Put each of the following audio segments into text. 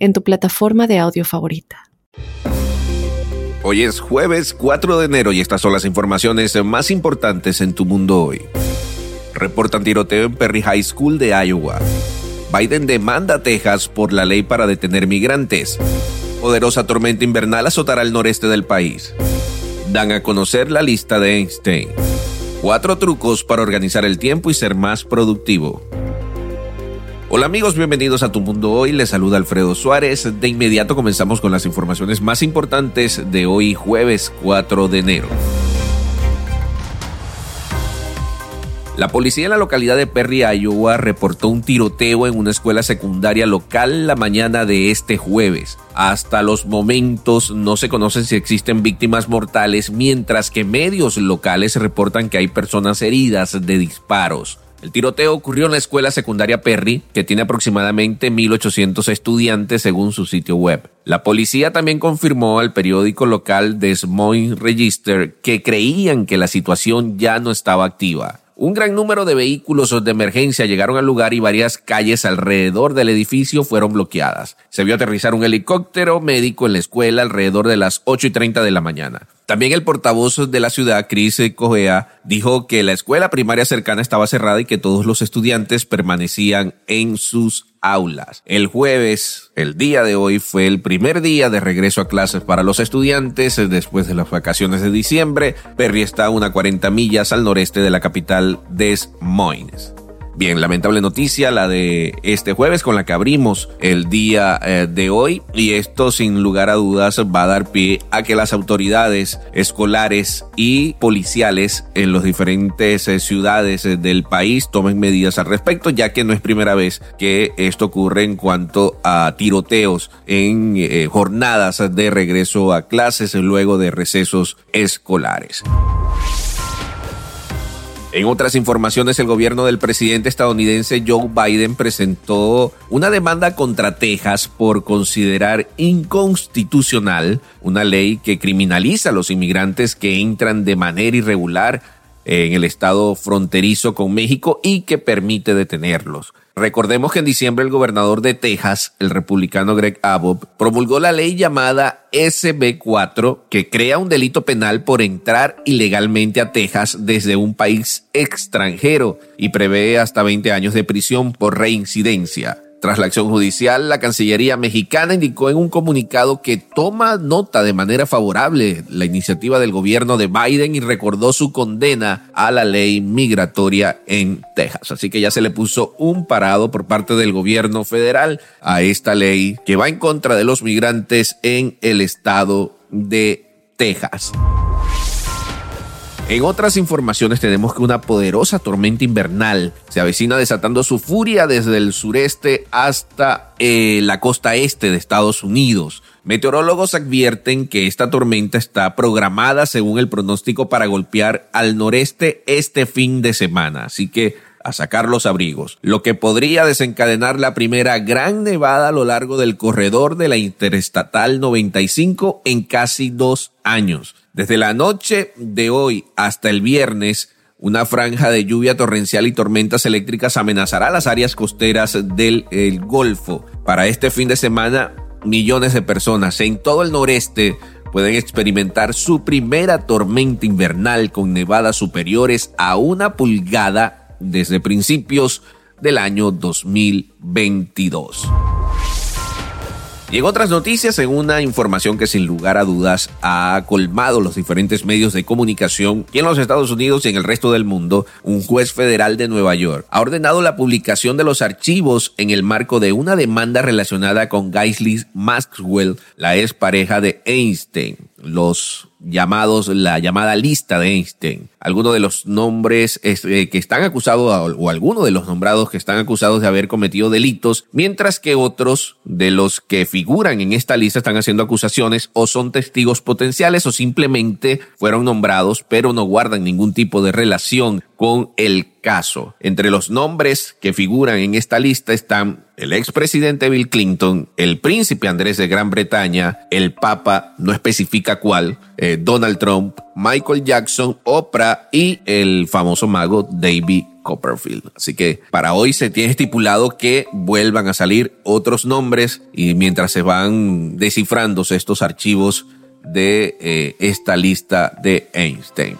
en tu plataforma de audio favorita. Hoy es jueves 4 de enero y estas son las informaciones más importantes en tu mundo hoy. Reportan tiroteo en Perry High School de Iowa. Biden demanda a Texas por la ley para detener migrantes. Poderosa tormenta invernal azotará el noreste del país. Dan a conocer la lista de Einstein. Cuatro trucos para organizar el tiempo y ser más productivo. Hola amigos, bienvenidos a Tu Mundo Hoy. Les saluda Alfredo Suárez. De inmediato comenzamos con las informaciones más importantes de hoy jueves 4 de enero. La policía en la localidad de Perry, Iowa, reportó un tiroteo en una escuela secundaria local la mañana de este jueves. Hasta los momentos no se conocen si existen víctimas mortales, mientras que medios locales reportan que hay personas heridas de disparos. El tiroteo ocurrió en la escuela secundaria Perry, que tiene aproximadamente 1.800 estudiantes según su sitio web. La policía también confirmó al periódico local Des Moines Register que creían que la situación ya no estaba activa. Un gran número de vehículos de emergencia llegaron al lugar y varias calles alrededor del edificio fueron bloqueadas. Se vio aterrizar un helicóptero médico en la escuela alrededor de las 8 y 30 de la mañana. También el portavoz de la ciudad, Chris Cogea, dijo que la escuela primaria cercana estaba cerrada y que todos los estudiantes permanecían en sus aulas. El jueves, el día de hoy, fue el primer día de regreso a clases para los estudiantes después de las vacaciones de diciembre. Perry está a una 40 millas al noreste de la capital Des Moines. Bien, lamentable noticia la de este jueves con la que abrimos el día eh, de hoy y esto sin lugar a dudas va a dar pie a que las autoridades escolares y policiales en las diferentes eh, ciudades eh, del país tomen medidas al respecto ya que no es primera vez que esto ocurre en cuanto a tiroteos en jornadas de regreso a clases luego de recesos escolares. En otras informaciones, el gobierno del presidente estadounidense Joe Biden presentó una demanda contra Texas por considerar inconstitucional una ley que criminaliza a los inmigrantes que entran de manera irregular en el estado fronterizo con México y que permite detenerlos. Recordemos que en diciembre el gobernador de Texas, el republicano Greg Abbott, promulgó la ley llamada SB4 que crea un delito penal por entrar ilegalmente a Texas desde un país extranjero y prevé hasta 20 años de prisión por reincidencia. Tras la acción judicial, la Cancillería mexicana indicó en un comunicado que toma nota de manera favorable la iniciativa del gobierno de Biden y recordó su condena a la ley migratoria en Texas. Así que ya se le puso un parado por parte del gobierno federal a esta ley que va en contra de los migrantes en el estado de Texas. En otras informaciones tenemos que una poderosa tormenta invernal se avecina desatando su furia desde el sureste hasta eh, la costa este de Estados Unidos. Meteorólogos advierten que esta tormenta está programada según el pronóstico para golpear al noreste este fin de semana, así que a sacar los abrigos, lo que podría desencadenar la primera gran nevada a lo largo del corredor de la Interestatal 95 en casi dos años. Desde la noche de hoy hasta el viernes, una franja de lluvia torrencial y tormentas eléctricas amenazará las áreas costeras del Golfo. Para este fin de semana, millones de personas en todo el noreste pueden experimentar su primera tormenta invernal con nevadas superiores a una pulgada desde principios del año 2022. Y en otras noticias, en una información que sin lugar a dudas ha colmado los diferentes medios de comunicación y en los Estados Unidos y en el resto del mundo, un juez federal de Nueva York ha ordenado la publicación de los archivos en el marco de una demanda relacionada con Gaisley Maxwell, la ex pareja de Einstein. Los llamados la llamada lista de Einstein. Algunos de los nombres eh, que están acusados o algunos de los nombrados que están acusados de haber cometido delitos, mientras que otros de los que figuran en esta lista están haciendo acusaciones o son testigos potenciales o simplemente fueron nombrados pero no guardan ningún tipo de relación con el caso. Entre los nombres que figuran en esta lista están el expresidente Bill Clinton, el príncipe Andrés de Gran Bretaña, el Papa, no especifica cuál, eh, Donald Trump, Michael Jackson, Oprah y el famoso mago David Copperfield. Así que para hoy se tiene estipulado que vuelvan a salir otros nombres y mientras se van descifrándose estos archivos de eh, esta lista de Einstein.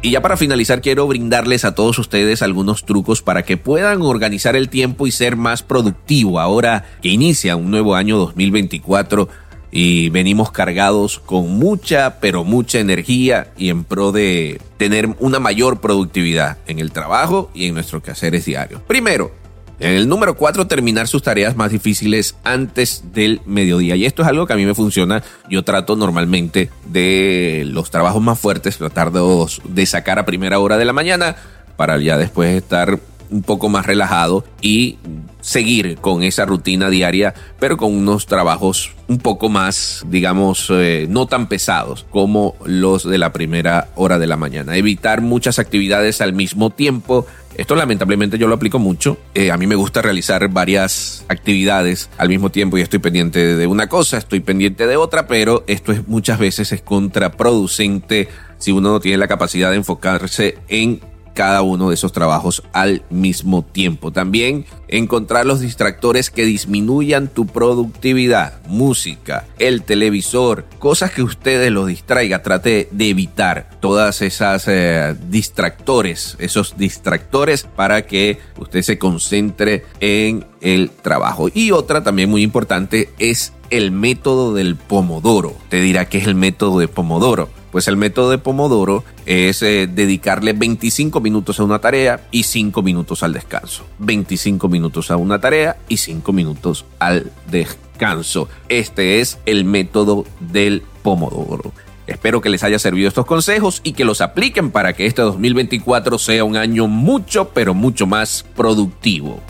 Y ya para finalizar quiero brindarles a todos ustedes algunos trucos para que puedan organizar el tiempo y ser más productivo ahora que inicia un nuevo año 2024 y venimos cargados con mucha, pero mucha energía y en pro de tener una mayor productividad en el trabajo y en nuestros quehaceres diarios. Primero, en el número 4, terminar sus tareas más difíciles antes del mediodía. Y esto es algo que a mí me funciona. Yo trato normalmente de los trabajos más fuertes, tratar de, de sacar a primera hora de la mañana para ya después estar un poco más relajado y seguir con esa rutina diaria, pero con unos trabajos un poco más, digamos, eh, no tan pesados como los de la primera hora de la mañana. Evitar muchas actividades al mismo tiempo. Esto lamentablemente yo lo aplico mucho. Eh, a mí me gusta realizar varias actividades al mismo tiempo y estoy pendiente de una cosa, estoy pendiente de otra, pero esto es muchas veces es contraproducente si uno no tiene la capacidad de enfocarse en cada uno de esos trabajos al mismo tiempo. También encontrar los distractores que disminuyan tu productividad, música, el televisor, cosas que ustedes los distraiga. Trate de evitar todas esas eh, distractores, esos distractores para que usted se concentre en el trabajo. Y otra también muy importante es el método del pomodoro. Te dirá que es el método de pomodoro. Pues el método de Pomodoro es eh, dedicarle 25 minutos a una tarea y 5 minutos al descanso. 25 minutos a una tarea y 5 minutos al descanso. Este es el método del Pomodoro. Espero que les haya servido estos consejos y que los apliquen para que este 2024 sea un año mucho, pero mucho más productivo.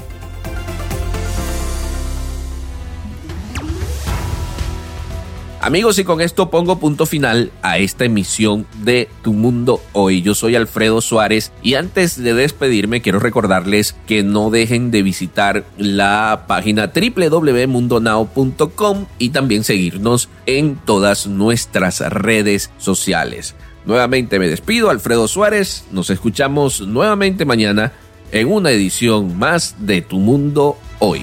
Amigos, y con esto pongo punto final a esta emisión de Tu Mundo Hoy. Yo soy Alfredo Suárez y antes de despedirme quiero recordarles que no dejen de visitar la página www.mundonow.com y también seguirnos en todas nuestras redes sociales. Nuevamente me despido, Alfredo Suárez. Nos escuchamos nuevamente mañana en una edición más de Tu Mundo Hoy.